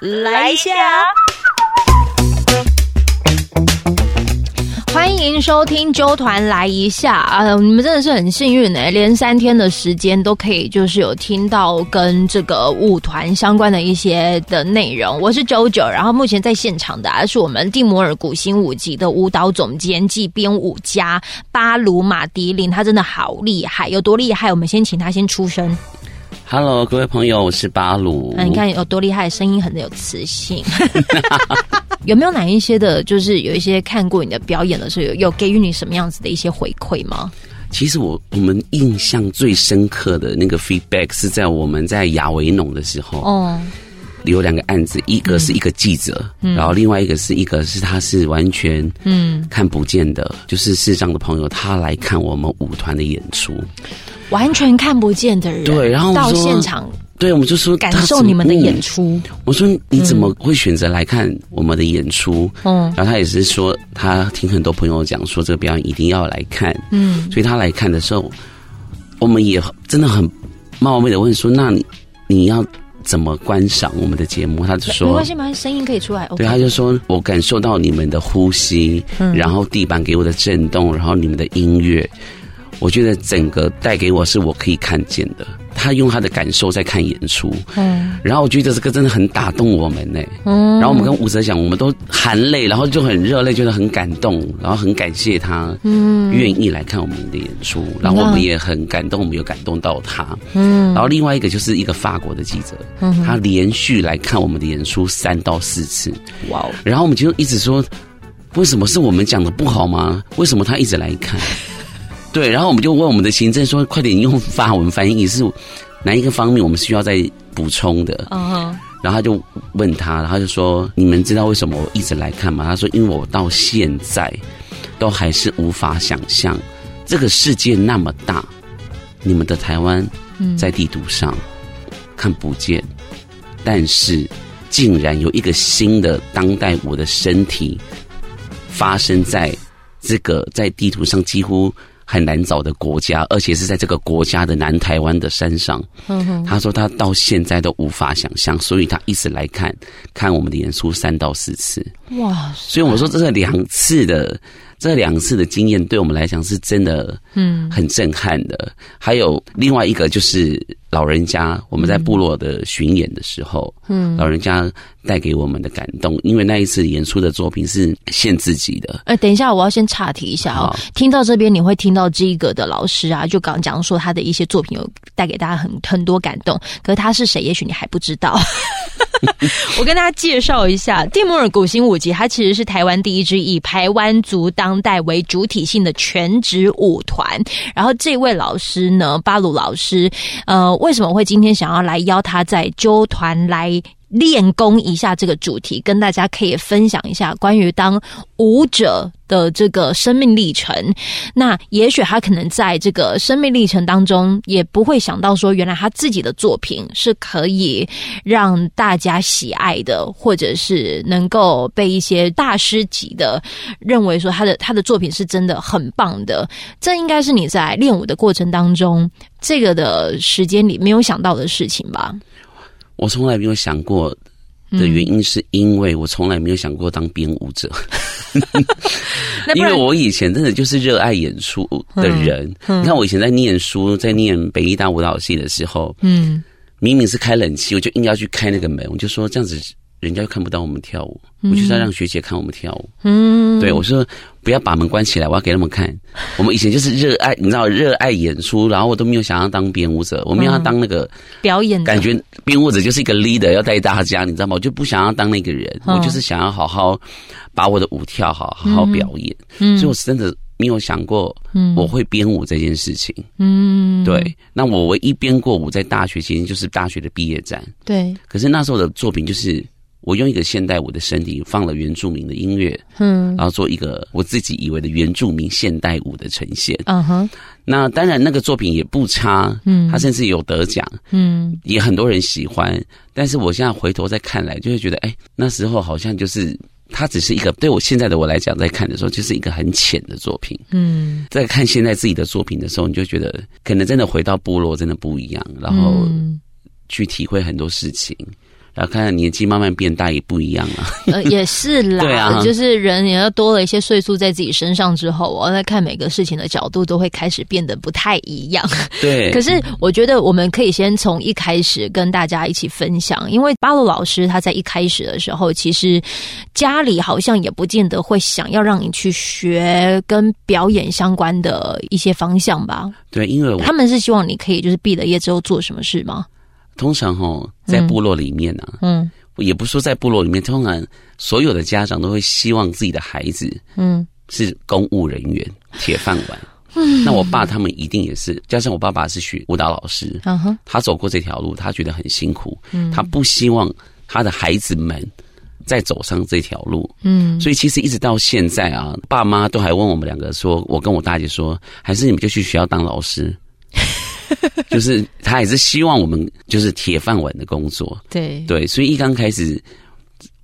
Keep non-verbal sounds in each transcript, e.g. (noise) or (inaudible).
来一下。欢迎收听纠团来一下啊！你们真的是很幸运哎，连三天的时间都可以，就是有听到跟这个舞团相关的一些的内容。我是九九，然后目前在现场的是我们蒂摩尔古新舞集的舞蹈总监暨编舞家巴鲁马迪林，他真的好厉害，有多厉害？我们先请他先出声。Hello，各位朋友，我是巴鲁。那你看有多厉害，声音很有磁性。(laughs) 有没有哪一些的，就是有一些看过你的表演的时候，有有给予你什么样子的一些回馈吗？其实我我们印象最深刻的那个 feedback 是在我们在亚维农的时候，哦，有两个案子，一个是一个记者，然后另外一个是一个是他是完全嗯看不见的，就是视障的朋友，他来看我们舞团的演出，完全看不见的人，对，然后到现场。对，我们就说感受你们的演出。我说你怎么会选择来看我们的演出？嗯，然后他也是说，他听很多朋友讲说这个表演一定要来看。嗯，所以他来看的时候，我们也真的很冒昧的问说：“那你你要怎么观赏我们的节目？”他就说：“没关系嘛，声音可以出来。”对，他就说：“我感受到你们的呼吸，嗯然后地板给我的震动，然后你们的音乐，我觉得整个带给我是我可以看见的。”他用他的感受在看演出，嗯，然后我觉得这个真的很打动我们呢，嗯，然后我们跟吴哲讲，我们都含泪，然后就很热泪，觉得很感动，然后很感谢他，嗯，愿意来看我们的演出，然后我们也很感动，我们有感动到他，嗯，然后另外一个就是一个法国的记者，嗯，他连续来看我们的演出三到四次，哇，然后我们就一直说，为什么是我们讲的不好吗？为什么他一直来看？对，然后我们就问我们的行政说：“快点用法文翻译，是哪一个方面我们需要再补充的？”嗯，然后他就问他，然后就说：“你们知道为什么我一直来看吗？”他说：“因为我到现在都还是无法想象，这个世界那么大，你们的台湾在地图上看不见，但是竟然有一个新的当代我的身体发生在这个在地图上几乎。”很难找的国家，而且是在这个国家的南台湾的山上。他说他到现在都无法想象，所以他一直来看看我们的演出三到四次。哇！所以我说这是两次的。这两次的经验对我们来讲是真的，嗯，很震撼的。还有另外一个就是老人家，我们在部落的巡演的时候，嗯，老人家带给我们的感动，因为那一次演出的作品是献自己的。哎，等一下，我要先岔题一下哦。听到这边，你会听到这个的老师啊，就刚讲说他的一些作品有带给大家很很多感动。可是他是谁？也许你还不知道。(laughs) 我跟大家介绍一下，蒂摩尔古新舞集，它其实是台湾第一支以台湾族当当代为主体性的全职舞团。然后这位老师呢，巴鲁老师，呃，为什么会今天想要来邀他在纠团来？练功一下这个主题，跟大家可以分享一下关于当舞者的这个生命历程。那也许他可能在这个生命历程当中，也不会想到说，原来他自己的作品是可以让大家喜爱的，或者是能够被一些大师级的认为说他的他的作品是真的很棒的。这应该是你在练舞的过程当中，这个的时间里没有想到的事情吧。我从来没有想过的原因，是因为我从来没有想过当编舞者，(laughs) 因为我以前真的就是热爱演出的人。你看，我以前在念书，在念北艺大舞蹈系的时候，嗯，明明是开冷气，我就硬要去开那个门，我就说这样子。人家又看不到我们跳舞，我就是要让学姐看我们跳舞。嗯，对我说不要把门关起来，我要给他们看。我们以前就是热爱，你知道，热爱演出，然后我都没有想要当编舞者，我们要当那个表演。感觉编舞者就是一个 leader，要带大家，你知道吗？我就不想要当那个人，我就是想要好好把我的舞跳好，好好表演。嗯，所以我真的没有想过我会编舞这件事情。嗯，对。那我唯一编过舞在大学期间就是大学的毕业展。对。可是那时候的作品就是。我用一个现代舞的身体放了原住民的音乐，嗯，然后做一个我自己以为的原住民现代舞的呈现，嗯哼。那当然那个作品也不差，嗯，他甚至有得奖，嗯，也很多人喜欢。但是我现在回头再看来，就会觉得，哎，那时候好像就是他只是一个对我现在的我来讲，在看的时候就是一个很浅的作品，嗯。在看现在自己的作品的时候，你就觉得可能真的回到部落真的不一样，然后去体会很多事情。然后看看年纪慢慢变大也不一样啊。呃，(laughs) 也是啦，对啊就是人也要多了一些岁数在自己身上之后，我在看每个事情的角度都会开始变得不太一样。对，(laughs) 可是我觉得我们可以先从一开始跟大家一起分享，因为巴鲁老师他在一开始的时候，其实家里好像也不见得会想要让你去学跟表演相关的一些方向吧。对，因为我他们是希望你可以就是毕了业之后做什么事吗？通常哈在部落里面呢、啊，嗯。也不是说在部落里面，通常所有的家长都会希望自己的孩子嗯。是公务人员、铁饭碗。嗯，那我爸他们一定也是，加上我爸爸是学舞蹈老师，嗯哼。他走过这条路，他觉得很辛苦，嗯。他不希望他的孩子们再走上这条路，嗯。所以其实一直到现在啊，爸妈都还问我们两个说，我跟我大姐说，还是你们就去学校当老师，(laughs) 就是他也是希望我们就是铁饭碗的工作，对。对，所以一刚开始，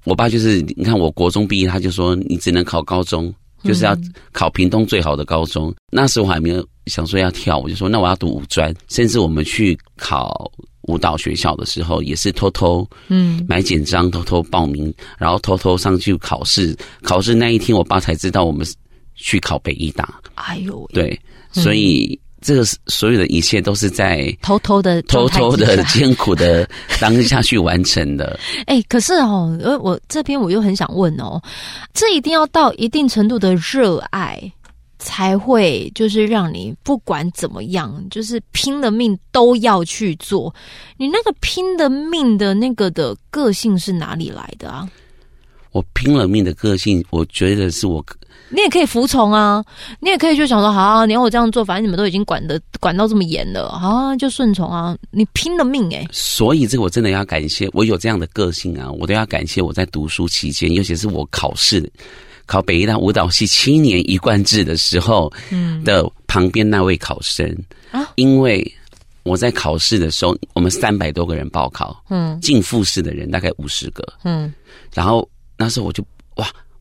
我爸就是你看我国中毕业，他就说你只能考高中，就是要考屏东最好的高中。那时候我还没有想说要跳，我就说那我要读五专，甚至我们去考舞蹈学校的时候，也是偷偷嗯。买简章，偷偷报名，然后偷偷上去考试。考试那一天，我爸才知道我们去考北医大。哎呦，对，所以这个所有的一切都是在偷偷的偷偷的 (laughs) 艰苦的当下去完成的。(laughs) 哎、可是哦，呃，我这边我又很想问哦，这一定要到一定程度的热爱，才会就是让你不管怎么样，就是拼了命都要去做。你那个拼了命的那个的个性是哪里来的啊？我拼了命的个性，我觉得是我你也可以服从啊，你也可以就想说，好、啊，你要我这样做，反正你们都已经管的管到这么严了，好、啊，就顺从啊。你拼了命哎、所以这个我真的要感谢，我有这样的个性啊，我都要感谢我在读书期间，尤其是我考试考北医大舞蹈系七年一贯制的时候，嗯。的旁边那位考生啊。因为我在考试的时候，我们三百多个人报考，嗯。进复试的人大概五十个，嗯。然后那时候我就哇，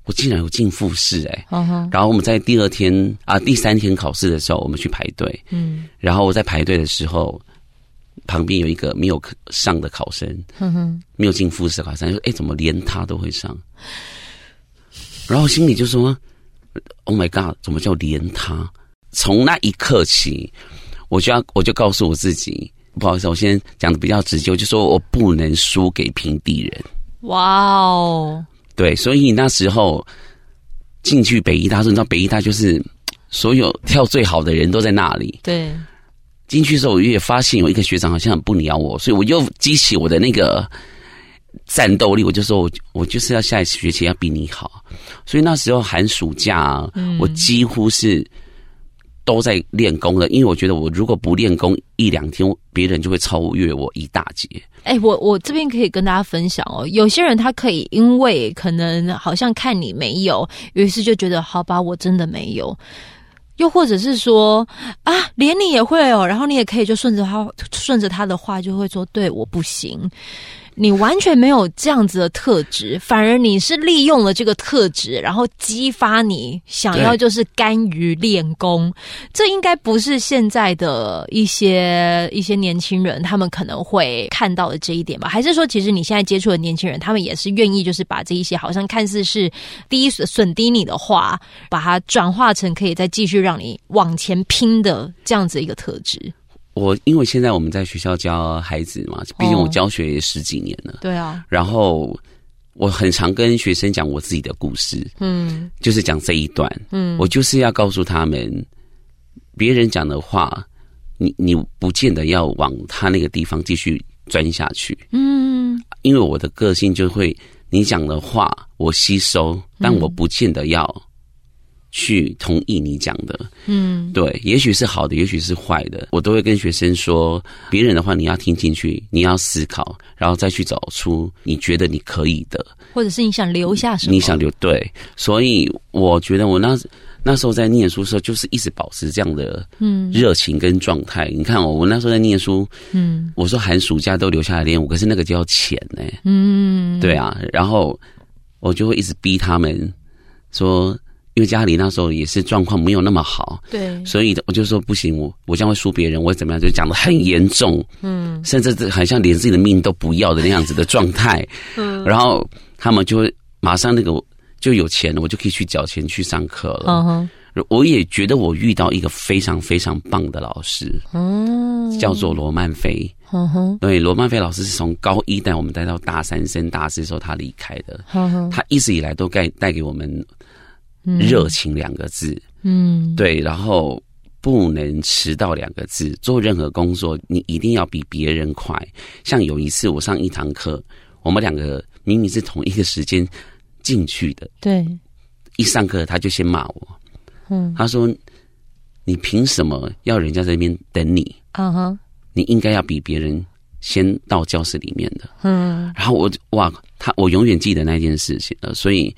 我竟然有进复试哎、然后我们在第二天啊第三天考试的时候，我们去排队，嗯然后我在排队的时候，旁边有一个没有上的考生，没有进复试的考生，说：“哎，怎么连他都会上？”然后心里就说：“Oh my god，怎么叫连他？”从那一刻起，我就要我就告诉我自己，不好意思，我先讲的比较直接，我就说我不能输给平地人。哇哦，对，所以那时候进去北医大，说你知道北医大就是所有跳最好的人都在那里。对，进去的时候，我也发现有一个学长好像很不鸟我，所以我又激起我的那个战斗力，我就说我我就是要下一次学期要比你好。所以那时候寒暑假、啊，我几乎是都在练功的，因为我觉得我如果不练功一两天，别人就会超越我一大截。哎、我我这边可以跟大家分享哦，有些人他可以因为可能好像看你没有，于是就觉得好吧，我真的没有。又或者是说啊，连你也会哦，然后你也可以就顺着他顺着他的话，就会说对我不行。你完全没有这样子的特质，反而你是利用了这个特质，然后激发你想要就是甘于练功。这应该不是现在的一些一些年轻人他们可能会看到的这一点吧？还是说，其实你现在接触的年轻人，他们也是愿意就是把这一些好像看似是低损低你的话，把它转化成可以再继续让你往前拼的这样子一个特质？我因为现在我们在学校教孩子嘛，毕竟哦我教学也十几年了，对啊，然后我很常跟学生讲我自己的故事，嗯。就是讲这一段，嗯，我就是要告诉他们，别人讲的话，你你不见得要往他那个地方继续钻下去，嗯。因为我的个性就会，你讲的话我吸收，但我不见得要去同意你讲的。嗯对，也许是好的，也许是坏的，我都会跟学生说，别人的话你要听进去，你要思考，然后再去找出你觉得你可以的，或者是你想留下什么？你想留对。所以我觉得我那那时候在念书的时候，就是一直保持这样的嗯热情跟状态。你看哦，我那时候在念书，嗯我说寒暑假都留下来练舞，可是那个就要钱呢、嗯，对啊，然后我就会一直逼他们说，因为家里那时候也是状况没有那么好，对，所以我就说不行，我我将会输别人，我怎么样就讲的很严重，嗯，甚至这好像连自己的命都不要的那样子的状态，(laughs) 嗯，然后他们就会马上那个就有钱了，我就可以去缴钱去上课了，嗯哼，我也觉得我遇到一个非常非常棒的老师，嗯，叫做罗曼菲，嗯哼，对，罗曼菲老师是从高一带我们带到大三升大四时候他离开的，嗯哼，他一直以来都带带给我们。热情两个字，嗯，对，然后不能迟到两个字。做任何工作，你一定要比别人快。像有一次我上一堂课，我们两个明明是同一个时间进去的，对，一上课他就先骂我，嗯，他说：“你凭什么要人家在那边等你？啊哈，你应该要比别人先到教室里面的。”嗯，然后我哇，他我永远记得那件事情了，所以。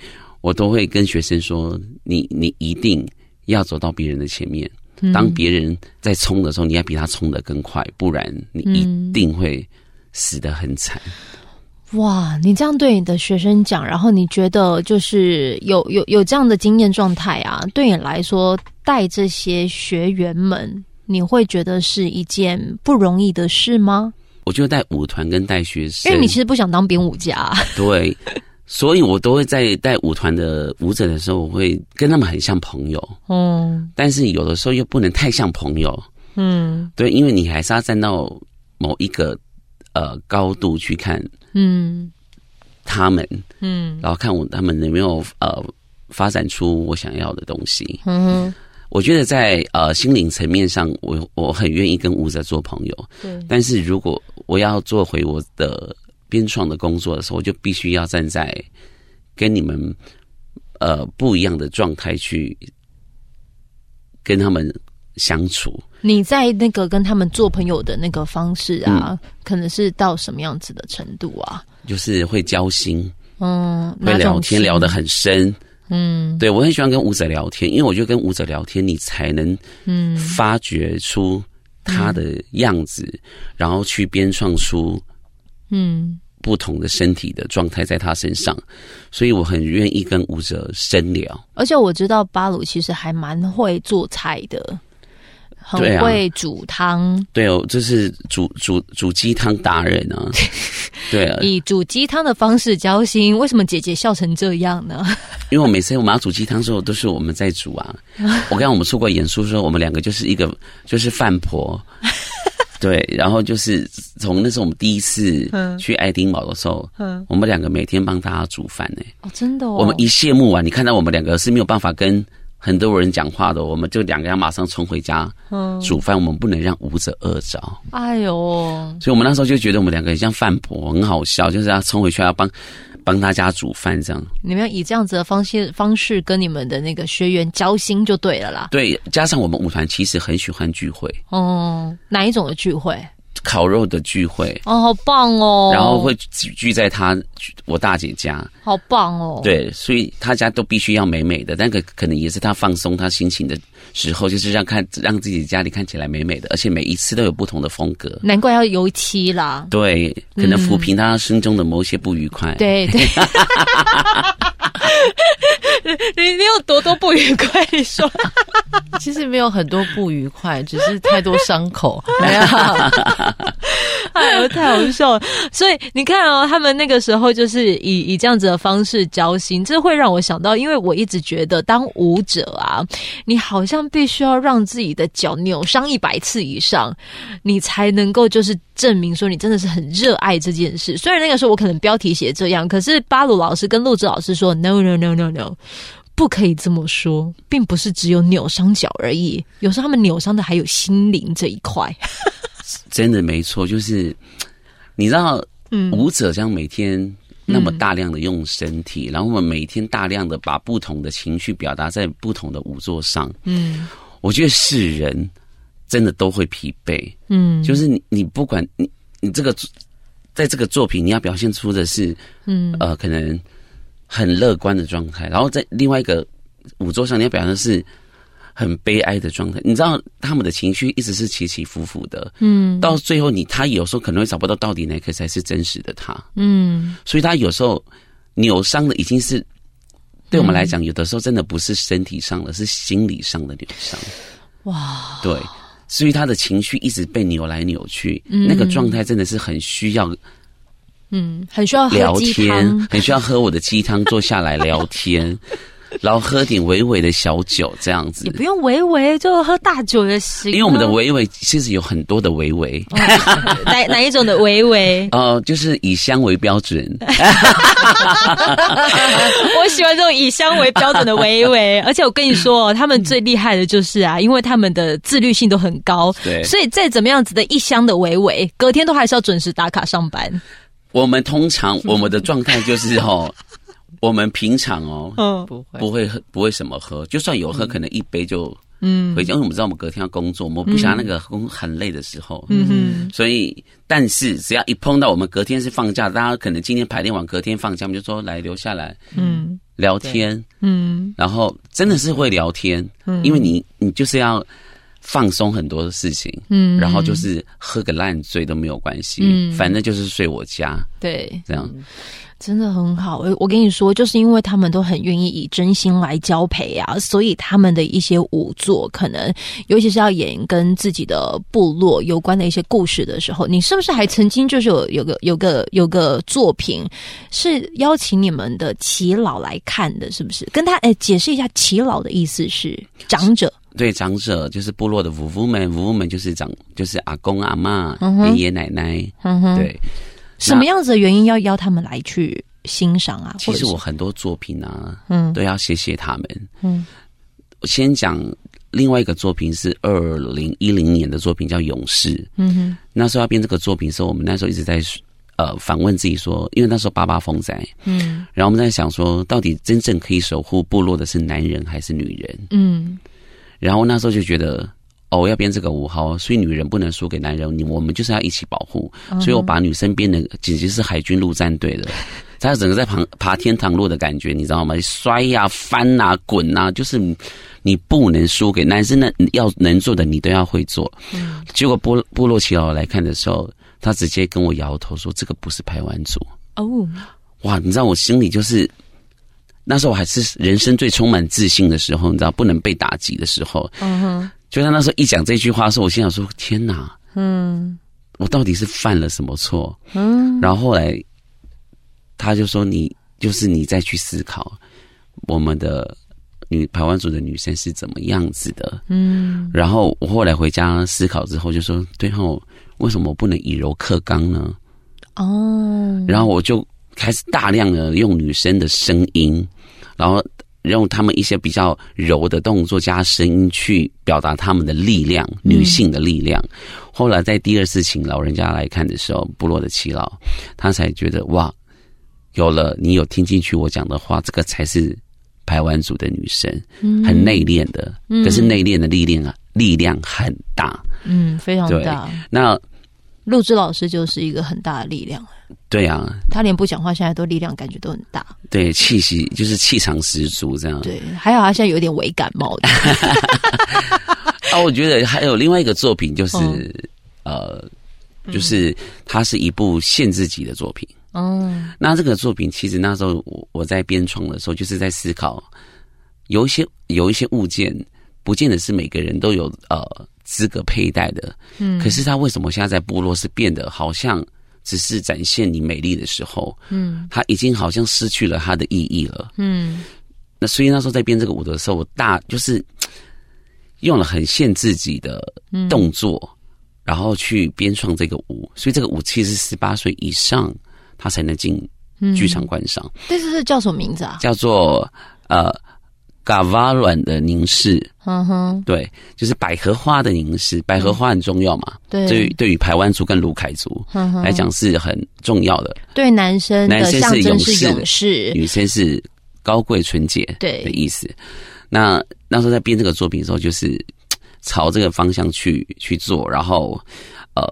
我都会跟学生说：“你你一定要走到别人的前面。当别人在冲的时候，你要比他冲的更快，不然你一定会死得很惨。”哇，你这样对你的学生讲，然后你觉得就是有有有这样的经验状态啊？对你来说，带这些学员们，你会觉得是一件不容易的事吗？我觉得带舞团跟带学生，因为你其实不想当编舞家，对。所以，我都会在带舞团的舞者的时候，我会跟他们很像朋友。嗯，但是有的时候又不能太像朋友。嗯，对，因为你还是要站到某一个呃高度去看，嗯，他们，嗯，然后看我他们有没有呃发展出我想要的东西。嗯，我觉得在呃心灵层面上，我我很愿意跟舞者做朋友。对，但是如果我要做回我的。编创的工作的时候，我就必须要站在跟你们呃不一样的状态去跟他们相处。你在那个跟他们做朋友的那个方式啊，可能是到什么样子的程度啊？就是会交心，嗯，会聊天聊得很深，嗯，对我很喜欢跟舞者聊天，因为我觉得跟舞者聊天，你才能嗯发掘出他的样子，然后去编创出。嗯，不同的身体的状态在他身上，所以我很愿意跟舞者深聊。而且我知道巴鲁其实还蛮会做菜的，很会煮汤。对哦，这是煮煮煮鸡汤达人啊！(laughs) 对啊，以煮鸡汤的方式交心。为什么姐姐笑成这样呢？(laughs) 因为我每次我们要煮鸡汤的时候，都是我们在煮啊。我刚刚我们出过演出，说我们两个就是一个就是饭婆。对，然后就是从那时候我们第一次去爱丁堡的时候，我们两个每天帮大家煮饭呢。哦，真的。我们一谢幕完，你看到我们两个是没有办法跟很多人讲话的，我们就两个人马上冲回家嗯煮饭，我们不能让舞者饿着。哎呦，所以我们那时候就觉得我们两个很像饭婆，很好笑，就是要冲回去要帮。帮大家煮饭，这样你们要以这样子的方式方式跟你们的那个学员交心就对了啦。对，加上我们舞团其实很喜欢聚会哦，哪一种的聚会？烤肉的聚会哦，好棒哦！然后会聚聚在他我大姐家，好棒哦！对，所以他家都必须要美美的，但可可能也是他放松他心情的时候，就是让看让自己家里看起来美美的，而且每一次都有不同的风格。难怪要油漆啦！对，可能抚平他心中的某些不愉快。对对。(laughs) (laughs) 你你有多多不愉快？你说，(laughs) 其实没有很多不愉快，只是太多伤口。(laughs) 哎呀，哎呦，太好笑了。所以你看哦，他们那个时候就是以以这样子的方式交心，这会让我想到，因为我一直觉得当舞者啊，你好像必须要让自己的脚扭伤一百次以上，你才能够就是证明说你真的是很热爱这件事。虽然那个时候我可能标题写这样，可是巴鲁老师跟陆志老师说 no no no no no。不可以这么说，并不是只有扭伤脚而已，有时候他们扭伤的还有心灵这一块。真的没错，就是你知道，舞者这样每天那么大量的用身体，然后我们每天大量的把不同的情绪表达在不同的舞作上。嗯，我觉得是人真的都会疲惫。嗯，就是你，你不管你，你这个在这个作品，你要表现出的是，嗯，呃，可能。很乐观的状态，然后在另外一个舞桌上，你要表现的是很悲哀的状态。你知道他们的情绪一直是起起伏伏的，嗯，到最后你他有时候可能会找不到到底哪个才是真实的他，嗯，所以他有时候扭伤的已经是对我们来讲，有的时候真的不是身体上的，是心理上的扭伤。哇，对，所以他的情绪一直被扭来扭去，嗯。那个状态真的是很需要嗯，很需要聊天，，很需要喝我的鸡汤，坐下来聊天，(laughs) 然后喝点微微的小酒这样子也。不用微微，就喝大酒也行啊。因为我们的微微其实有很多的微微，哪哪一种的维维？呃，(laughs) 就是以香为标准，(laughs) 我喜欢这种以香为标准的维维，而且我跟你说哦，他们最厉害的就是啊，因为他们的自律性都很高，对所以再怎么样子的一箱的维维，隔天都还是要准时打卡上班。我们通常我们的状态就是 (laughs) 哦，我们平常哦嗯。不会，不会喝，不会什么喝，就算有喝，可能一杯就嗯。回家，因为我们知道我们隔天要工作，我们不想那个工很累的时候，嗯哼，所以但是只要一碰到我们隔天是放假，大家可能今天排练完，隔天放假，我们就说来留下来嗯。聊天，嗯。然后真的是会聊天，嗯。因为你你就是要放松很多的事情，嗯然后就是喝个烂醉都没有关系，嗯反正就是睡我家对，这样。真的很好。我我跟你说，就是因为他们都很愿意以真心来交陪啊，所以他们的一些舞作，可能尤其是要演跟自己的部落有关的一些故事的时候，你是不是还曾经就是有有个有个有个作品是邀请你们的耆老来看的，是不是？跟他哎解释一下，耆老的意思是长者。对长者就是部落的夫妇们，夫妇们就是长就是阿公阿妈、爷爷奶奶，对。什么样子的原因要邀他们来去欣赏啊？其实我很多作品啊，嗯都要谢谢他们。嗯我先讲另外一个作品是二零一零年的作品，叫《勇士》。嗯哼那时候要编这个作品的时候，我们那时候一直在呃反问自己说，因为那时候八八风灾，嗯然后我们在想说，到底真正可以守护部落的是男人还是女人？嗯然后那时候就觉得。哦，要编这个五号，所以女人不能输给男人，你我们就是要一起保护。所以我把女生编的简直是海军陆战队的，(laughs) 他整个在爬爬天堂路的感觉，你知道吗？摔呀、翻呐、滚呐、就是你不能输给男生，的要能做的你都要会做。结果波波洛奇老来看的时候，他直接跟我摇头说：“这个不是排湾组。哦”哇，你知道我心里就是那时候我还是人生最充满自信的时候，你知道不能被打击的时候。嗯哼就他那时候一讲这句话的时候，我心想说：“天哪，嗯我到底是犯了什么错？”嗯然后后来他就说：“你就是你再去思考我们的女台湾组的女生是怎么样子的。”嗯然后我后来回家思考之后，就说：“对后为什么我不能以柔克刚呢？”哦，然后我就开始大量的用女生的声音，然后用他们一些比较柔的动作加声音去表达他们的力量，女性的力量。后来在第二次请老人家来看的时候，部落的耆老他才觉得哇，有了你有听进去我讲的话，这个才是排湾族的女生，很内敛的，可是内敛的力量啊，力量很大。嗯，非常大。那陆之老师就是一个很大的力量，对啊，他连不讲话，现在都力量感觉都很大。对气息就是气场十足这样。对，还好他现在有点微感冒的。(laughs) 啊，我觉得还有另外一个作品，就是、嗯呃，就是它是一部限制级的作品。嗯那这个作品其实那时候我我在编创的时候，就是在思考，有一些有一些物件，不见得是每个人都有呃资格佩戴的。嗯可是它为什么现在在部落是变得好像只是展现你美丽的时候，嗯它已经好像失去了它的意义了。嗯那所以那时候在编这个舞的时候，我大就是用了很限自己的动作，然后去编创这个舞。所以这个舞其实十八岁以上他才能进剧场观赏，这次是叫什么名字啊？叫做呃嘎瓦卵的凝视。嗯哼，对，就是百合花的凝视，百合花很重要嘛。对对于对于排湾族跟卢凯族来讲是很重要的。对男生男生是勇士勇士，女生是高贵纯洁对的意思。那那时候在编这个作品的时候，就是朝这个方向去去做，然后呃，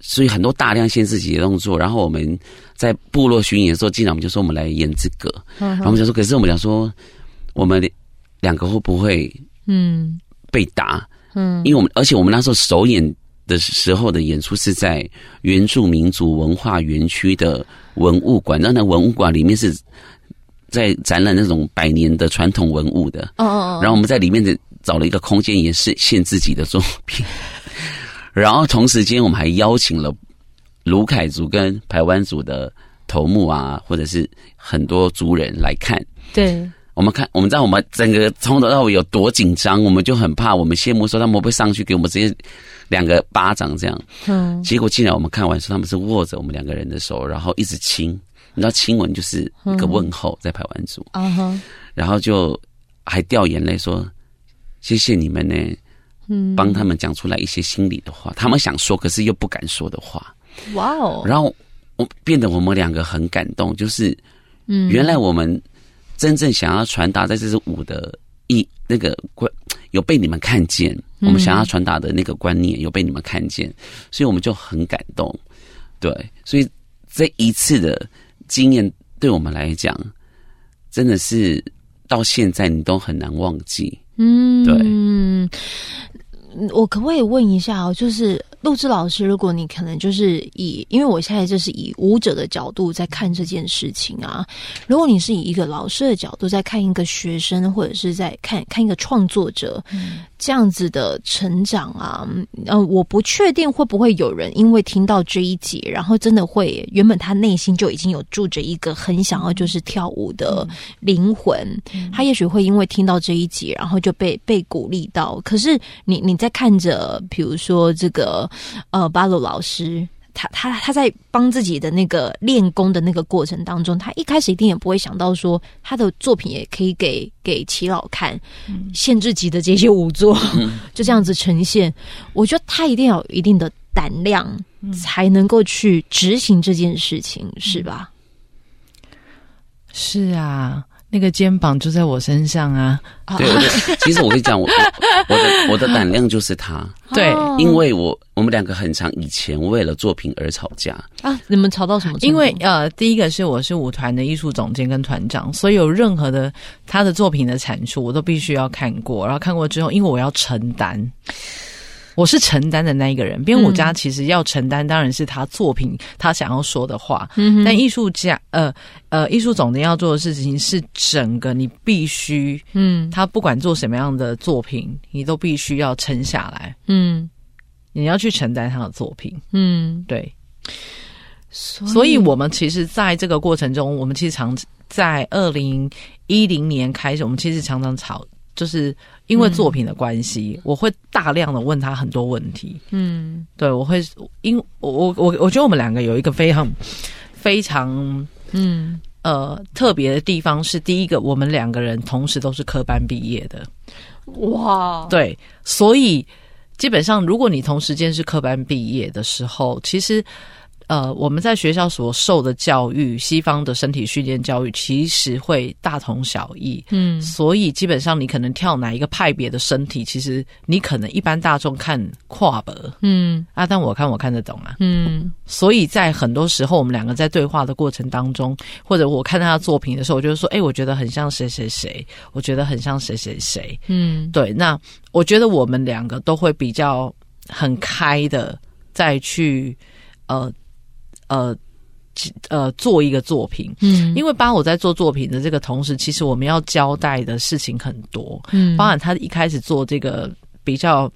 所以很多大量限制级的动作。然后我们在部落巡演的时候，经常我们就说我们来演这个，嗯然后我们就说，可是我们讲说我们两个会不会嗯被打？嗯因为我们而且我们那时候首演的时候的演出是在原住民族文化园区的文物馆，那那文物馆里面是在展览那种百年的传统文物的，哦哦然后我们在里面的找了一个空间，也是献自己的作品。(laughs) 然后同时间，我们还邀请了卢凯族跟台湾族的头目啊，或者是很多族人来看。对，我们看，我们知道我们整个从头到尾有多紧张，我们就很怕，我们羡慕说他们会不会上去给我们直接两个巴掌这样。嗯。结果进来我们看完说他们是握着我们两个人的手，然后一直亲。你知道亲吻就是一个问候，在排湾族，啊哈，然后就还掉眼泪说：“谢谢你们呢，嗯，帮他们讲出来一些心里的话，他们想说可是又不敢说的话。哇哦，然后我变得我们两个很感动，就是嗯。原来我们真正想要传达在这支舞的意那个观有被你们看见，嗯我们想要传达的那个观念有被你们看见，所以我们就很感动。对，所以这一次的经验对我们来讲，真的是到现在你都很难忘记。嗯，对嗯，我可不可以问一下哦？就是陆志老师，如果你可能就是以，因为我现在就是以舞者的角度在看这件事情啊，如果你是以一个老师的角度在看一个学生，或者是在看看一个创作者，这样子的成长啊，呃，我不确定会不会有人因为听到这一节，然后真的会原本他内心就已经有住着一个很想要就是跳舞的灵魂，他也许会因为听到这一节，然后就被被鼓励到。可是你你在看着，比如说这个呃巴鲁老师。他他他在帮自己的那个练功的那个过程当中，他一开始一定也不会想到说他的作品也可以给给齐老看，限制级的这些舞作、就这样子呈现。我觉得他一定要有一定的胆量，才能够去执行这件事情，是吧？是啊，那个肩膀就在我身上啊。啊 (laughs) 对，我的其实我跟你讲，我我我的我的胆量就是他，(laughs) 对哦因为我我们两个很长以前为了作品而吵架，啊，你们吵到什么？因为呃，第一个是我是舞团的艺术总监跟团长，所以有任何的他的作品的产出，我都必须要看过。然后看过之后，因为我要承担，我是承担的那一个人。编舞家其实要承担，当然是他作品他想要说的话，嗯哼。但艺术家呃呃，艺术总监要做的事情是整个你必须，嗯。他不管做什么样的作品，你都必须要撑下来，嗯。你要去承担他的作品，嗯，对。所所以，我们其实在这个过程中，我们其实常在二零一零年开始，我们其实常常吵，就是因为作品的关系，我会大量的问他很多问题。嗯对我会，因我我我我觉得我们两个有一个非常非常嗯呃特别的地方是，第一个，我们两个人同时都是科班毕业的，哇，对，所以基本上，如果你同时间是科班毕业的时候，其实。呃，我们在学校所受的教育，西方的身体训练教育，其实会大同小异。嗯所以基本上，你可能跳哪一个派别的身体，其实你可能一般大众看跨博嗯啊，但我看我看得懂啊。嗯所以在很多时候，我们两个在对话的过程当中，或者我看他的作品的时候，我就说：“哎、我觉得很像谁谁谁，我觉得很像谁谁谁。”嗯对，那我觉得我们两个都会比较很开的再去呃呃呃做一个作品。嗯。因为帮我在做作品的这个同时，其实我们要交代的事情很多，嗯。包含他一开始做这个比较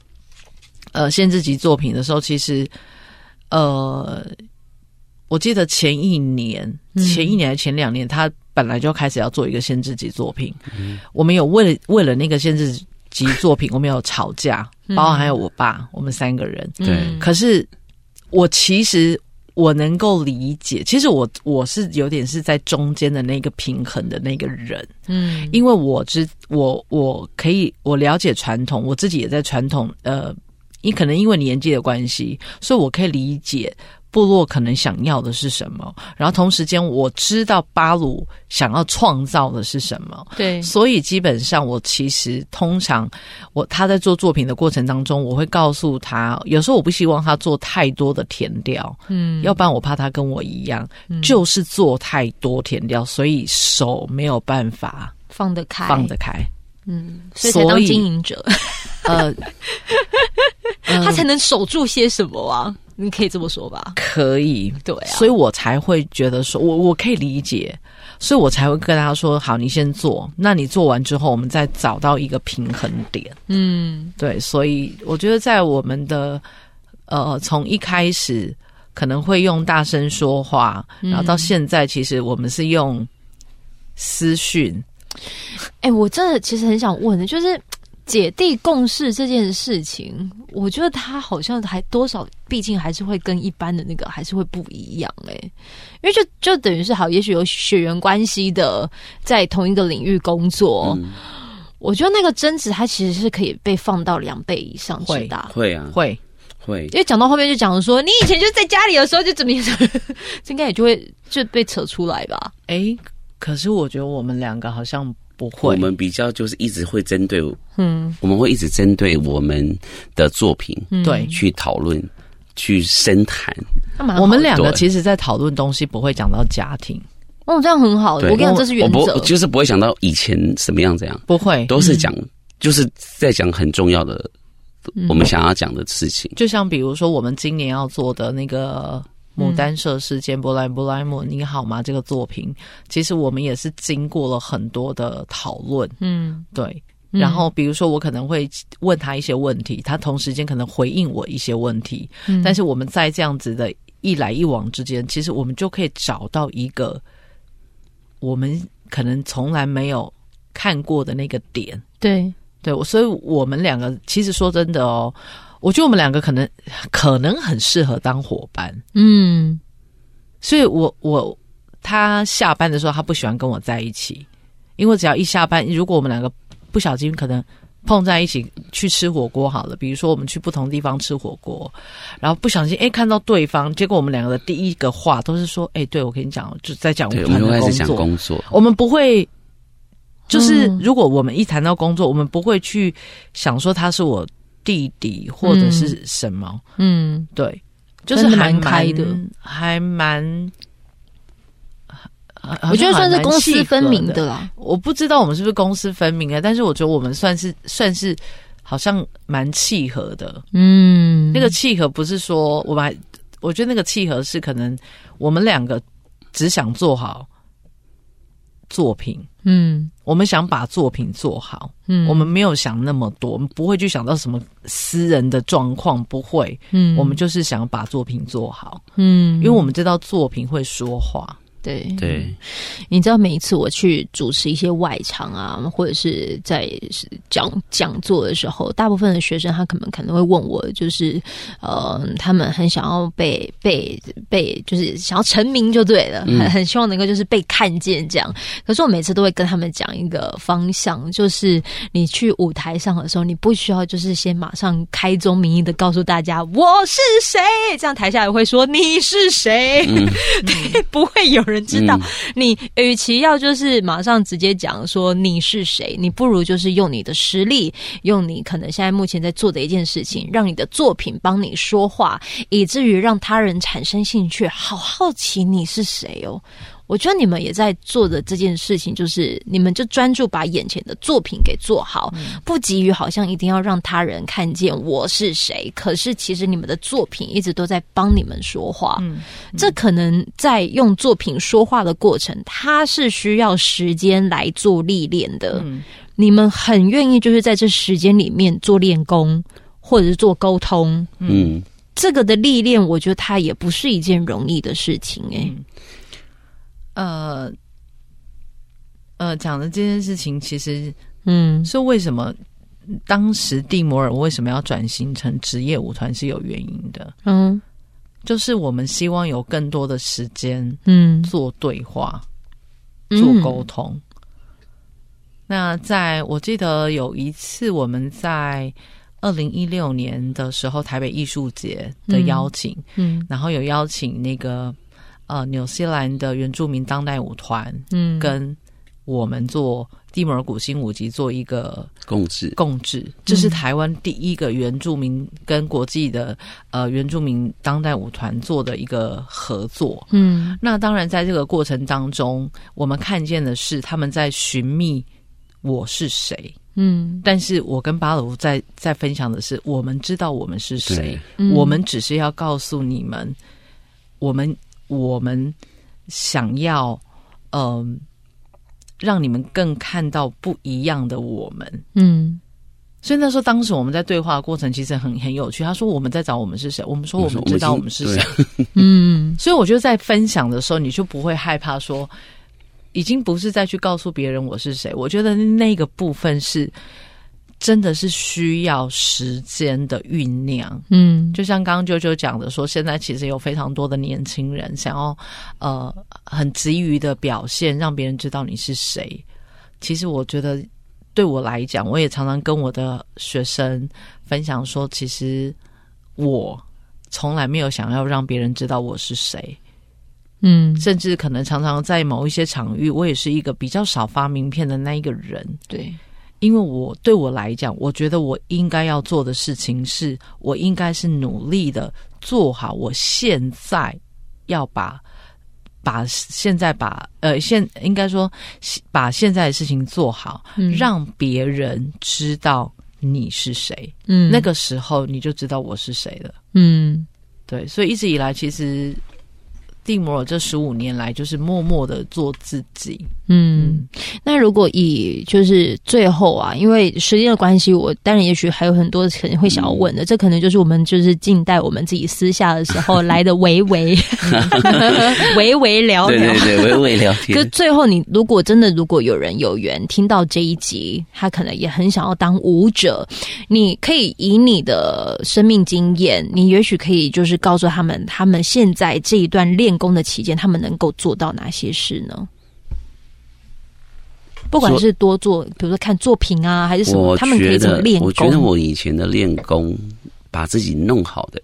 呃限制级作品的时候，其实呃，我记得前一年、嗯。前一年还是前两年，他本来就开始要做一个限制级作品。嗯。我们有为了为了那个限制级作品，我们有吵架，嗯。包含还有我爸，我们三个人。对。可是我其实我能够理解，其实我我是有点是在中间的那个平衡的那个人，嗯因为我知我我可以我了解传统，我自己也在传统呃，你可能因为年纪的关系，所以我可以理解。部落可能想要的是什么，然后同时间我知道巴鲁想要创造的是什么，对。所以基本上，我其实通常我他在做作品的过程当中，我会告诉他，有时候我不希望他做太多的填调，嗯。要不然我怕他跟我一样，就是做太多填调，所以手没有办法放得开，放得开。嗯，所以才当经营者，(laughs) 呃，他才能守住些什么啊？你可以这么说吧？可以，对啊，所以我才会觉得说，我我可以理解，所以我才会跟他说，好，你先做，那你做完之后，我们再找到一个平衡点。嗯对，所以我觉得在我们的呃，从一开始可能会用大声说话，然后到现在，其实我们是用私讯。哎、我真的其实很想问的，就是姐弟共事这件事情，我觉得他好像还多少，毕竟还是会跟一般的那个还是会不一样哎、因为就就等于是好，也许有血缘关系的，在同一个领域工作，嗯。我觉得那个争执它其实是可以被放到两倍以上之会大。会啊，会，会。因为讲到后面就讲说，你以前就在家里的时候就怎么样，(laughs) 这应该也就会就被扯出来吧。哎，可是我觉得我们两个好像不会我。们比较就是一直会针对，嗯我们会一直针对我们的作品对去讨论、去深谈。我们两个其实，在讨论东西不会讲到家庭，哦，这样很好。我跟你讲，这是原则。就是不会想到以前什么样怎样，不会。都是讲、就是在讲很重要的嗯我们想要讲的事情。就像比如说，我们今年要做的那个牡丹社事件《布莱布莱姆你好吗》这个作品，其实我们也是经过了很多的讨论，嗯，对。嗯。然后，比如说，我可能会问他一些问题，他同时间可能回应我一些问题，嗯。但是我们在这样子的一来一往之间，其实我们就可以找到一个我们可能从来没有看过的那个点。对，对，所以我们两个其实说真的哦，我觉得我们两个可能可能很适合当伙伴。嗯所以我我他下班的时候，他不喜欢跟我在一起，因为只要一下班，如果我们两个不小心可能碰在一起去吃火锅好了，比如说我们去不同地方吃火锅，然后不小心哎看到对方，结果我们两个的第一个话都是说，哎，对我跟你讲，就在讲我，们开始讲的工作，工作。我们不会，就是嗯如果我们一谈到工作，我们不会去想说他是我弟弟或者是什么，嗯，对，就是蛮还蛮开的，还蛮。我觉得算是公私分明的。的啦。我不知道我们是不是公私分明啊，但是我觉得我们算是算是好像蛮契合的。嗯，那个契合不是说我们还，我觉得那个契合是可能我们两个只想做好作品，嗯我们想把作品做好，嗯，我们没有想那么多，我们不会去想到什么私人的状况，不会，嗯。我们就是想把作品做好，嗯，因为我们知道作品会说话。对。对，你知道每一次我去主持一些外场啊，或者是在讲讲座的时候，大部分的学生他可能可能会问我，就是呃，他们很想要被被被，就是想要成名就对了，嗯。很很希望能够就是被看见这样。可是我每次都会跟他们讲一个方向，就是你去舞台上的时候，你不需要就是先马上开宗明义的告诉大家我是谁，这样台下也会说你是谁，嗯。(laughs) 对，不会有人知道。嗯你与其要就是马上直接讲说你是谁，你不如就是用你的实力，用你可能现在目前在做的一件事情，让你的作品帮你说话，以至于让他人产生兴趣，好好奇你是谁哦。我觉得你们也在做的这件事情，就是你们就专注把眼前的作品给做好，不急于好像一定要让他人看见我是谁。可是其实你们的作品一直都在帮你们说话，嗯，这可能在用作品说话的过程，它是需要时间来做历练的。嗯。你们很愿意就是在这时间里面做练功，或者是做沟通，嗯，这个的历练，我觉得它也不是一件容易的事情、欸。嗯呃呃，讲的这件事情，其实嗯。是为什么当时蒂摩尔为什么要转型成职业舞团是有原因的，嗯。就是我们希望有更多的时间嗯，做对话、嗯。做沟通。那在我记得有一次我们在二零一六年的时候，台北艺术节的邀请，嗯。然后有邀请那个呃纽西兰的原住民当代舞团嗯，跟我们做蒂摩尔古新舞集做一个共治，共治，这是台湾第一个原住民跟国际的呃原住民当代舞团做的一个合作。嗯。那当然，在这个过程当中，我们看见的是他们在寻觅我是谁。嗯。但是我跟巴鲁在在分享的是，我们知道我们是谁我们只是要告诉你们，我们我们想要，嗯、让你们更看到不一样的我们。嗯所以那时候，当时我们在对话的过程其实很很有趣。他说我们在找我们是谁，我们说我们知道我们已我们是谁。(laughs) 嗯所以我觉得在分享的时候，你就不会害怕说，已经不是再去告诉别人我是谁。我觉得那个部分是真的是需要时间的酝酿。嗯就像刚刚啾啾讲的说，现在其实有非常多的年轻人想要呃很急于的表现，让别人知道你是谁。其实我觉得对我来讲，我也常常跟我的学生分享说，其实我从来没有想要让别人知道我是谁，嗯，甚至可能常常在某一些场域，我也是一个比较少发名片的那一个人。对，因为我对我来讲，我觉得我应该要做的事情是，我应该是努力的做好我现在要把把现在把呃现应该说把现在的事情做好，嗯让别人知道你是谁，嗯那个时候你就知道我是谁了。嗯对，所以一直以来，其实蒂摩尔这十五年来，就是默默的做自己。嗯，那如果以就是最后啊，因为时间的关系，我当然也许还有很多可能会想要问的，这可能就是我们就是近代我们自己私下的时候来的微微 (laughs) 微微聊对聊对。对，微微聊可天。最后，你如果真的如果有人有缘听到这一集，他可能也很想要当舞者，你可以以你的生命经验，你也许可以就是告诉他们，他们现在这一段练功的期间，他们能够做到哪些事呢？不管是多做，比如说看作品啊，还是什么，他们可以觉得怎么练，功？我觉得我以前的练功，把自己弄好的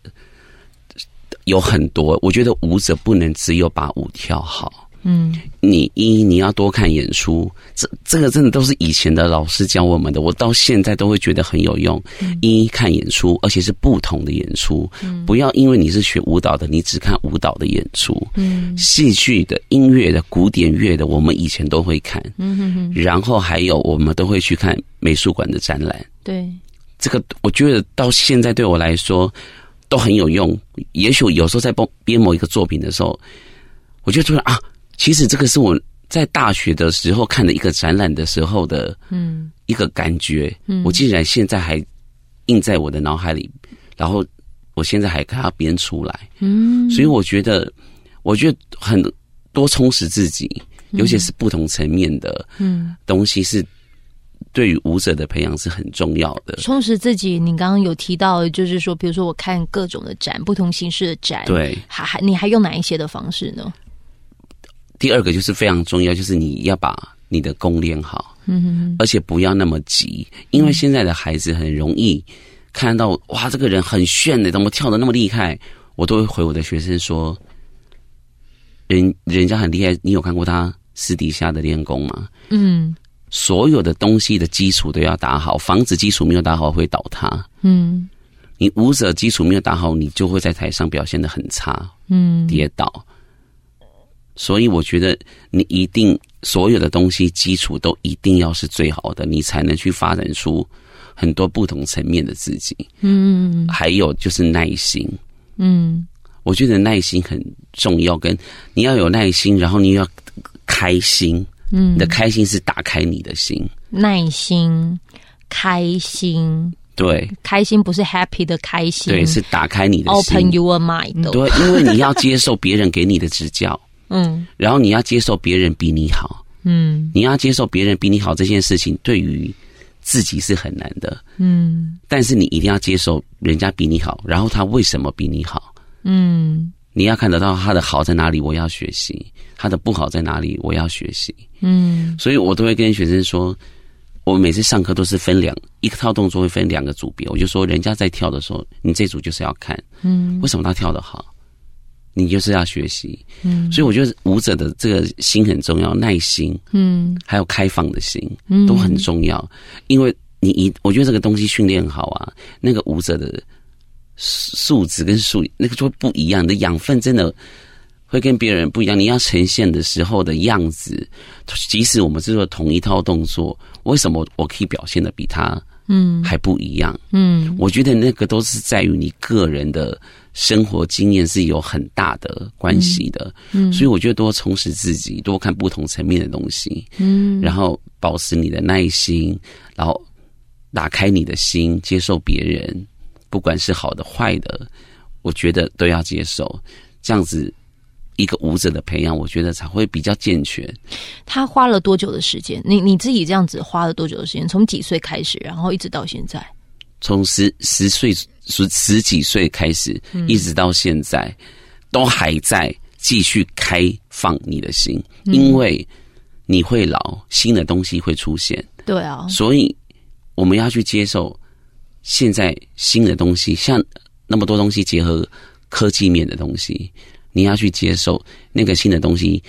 有很多。我觉得舞者不能只有把舞跳好，嗯你一你要多看演出，这这个真的都是以前的老师教我们的，我到现在都会觉得很有用。一看演出，而且是不同的演出，不要因为你是学舞蹈的，你只看舞蹈的演出。嗯戏剧的、音乐的、古典乐的，我们以前都会看，嗯哼哼，然后还有我们都会去看美术馆的展览。对，这个我觉得到现在对我来说都很有用。也许有时候在编编某一个作品的时候，我就突然啊，其实这个是我在大学的时候看的一个展览的时候的嗯一个感觉，嗯我竟然现在还印在我的脑海里，然后我现在还给它编出来，嗯，所以我觉得，我觉得很多充实自己，尤其是不同层面的嗯。东西是。对于舞者的培养是很重要的，充实自己，你刚刚有提到，就是说，比如说我看各种的展，不同形式的展，，对。还还你还用哪一些的方式呢？第二个就是非常重要，就是你要把你的功练好，嗯哼而且不要那么急，因为现在的孩子很容易看到哇，这个人很炫的，怎么跳的那么厉害？我都会回我的学生说，人人家很厉害，你有看过他私底下的练功吗？嗯所有的东西的基础都要打好，房子基础没有打好会倒塌。嗯你舞者基础没有打好，你就会在台上表现的很差。嗯跌倒。所以我觉得你一定所有的东西基础都一定要是最好的，你才能去发展出很多不同层面的自己。嗯。还有就是耐心，嗯。我觉得耐心很重要，跟你要有耐心，然后你要开心。嗯。你的开心是打开你的心，耐心、开心，对。开心不是 happy 的开心，对，是打开你的心。open your mind，对，因为你要接受别人给你的指教，嗯。然后你要接受别人比你好。嗯。你要接受别人比你好这件事情，对于自己是很难的。嗯。但是你一定要接受人家比你好，然后他为什么比你好？嗯。你要看得到他的好在哪里，我要学习；他的不好在哪里，我要学习。嗯。所以我都会跟学生说，我每次上课都是分两一个套动作会分两个组别，我就说人家在跳的时候，你这组就是要看嗯。为什么他跳得好，你就是要学习。嗯所以我觉得舞者的这个心很重要，耐心嗯还有开放的心。嗯都很重要，因为你一我觉得这个东西训练好啊，那个舞者的素素质跟素那个就会不一样，你的养分真的会跟别人不一样。你要呈现的时候的样子，即使我们是做同一套动作，为什么我可以表现的比他嗯还不一样？嗯，我觉得那个都是在于你个人的生活经验是有很大的关系的。嗯，所以我觉得多充实自己，多看不同层面的东西。嗯，然后保持你的耐心，然后打开你的心，接受别人，不管是好的坏的，我觉得都要接受。这样子。一个舞者的培养，我觉得才会比较健全。他花了多久的时间？你你自己这样子花了多久的时间？从几岁开始，然后一直到现在？从十十岁十十几岁开始，一直到现在，都还在继续开放你的心，因为你会老，新的东西会出现。对啊，所以我们要去接受现在新的东西，像那么多东西结合科技面的东西。你要去接受那个新的东西，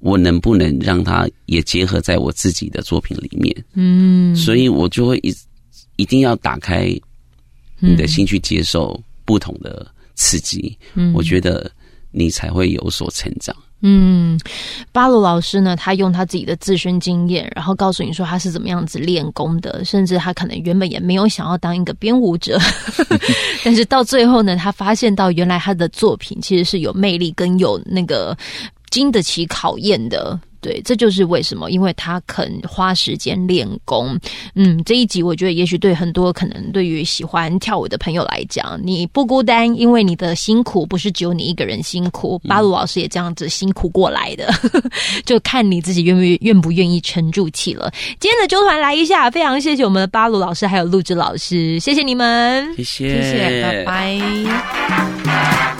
我能不能让它也结合在我自己的作品里面？嗯，所以我就会一一定要打开你的心去接受不同的刺激。嗯，我觉得你才会有所成长。嗯，巴鲁老师呢，他用他自己的自身经验，然后告诉你说他是怎么样子练功的，甚至他可能原本也没有想要当一个编舞者，(laughs) 但是到最后呢，他发现到原来他的作品其实是有魅力跟有那个经得起考验的。对，这就是为什么，因为他肯花时间练功。嗯，这一集我觉得也许对很多可能对于喜欢跳舞的朋友来讲，你不孤单，因为你的辛苦不是只有你一个人辛苦。巴鲁老师也这样子辛苦过来的，(laughs) 就看你自己愿不愿不愿意沉住气了。今天的纠团来一下，非常谢谢我们的巴鲁老师还有录制老师，谢谢你们，谢谢，谢谢，拜拜。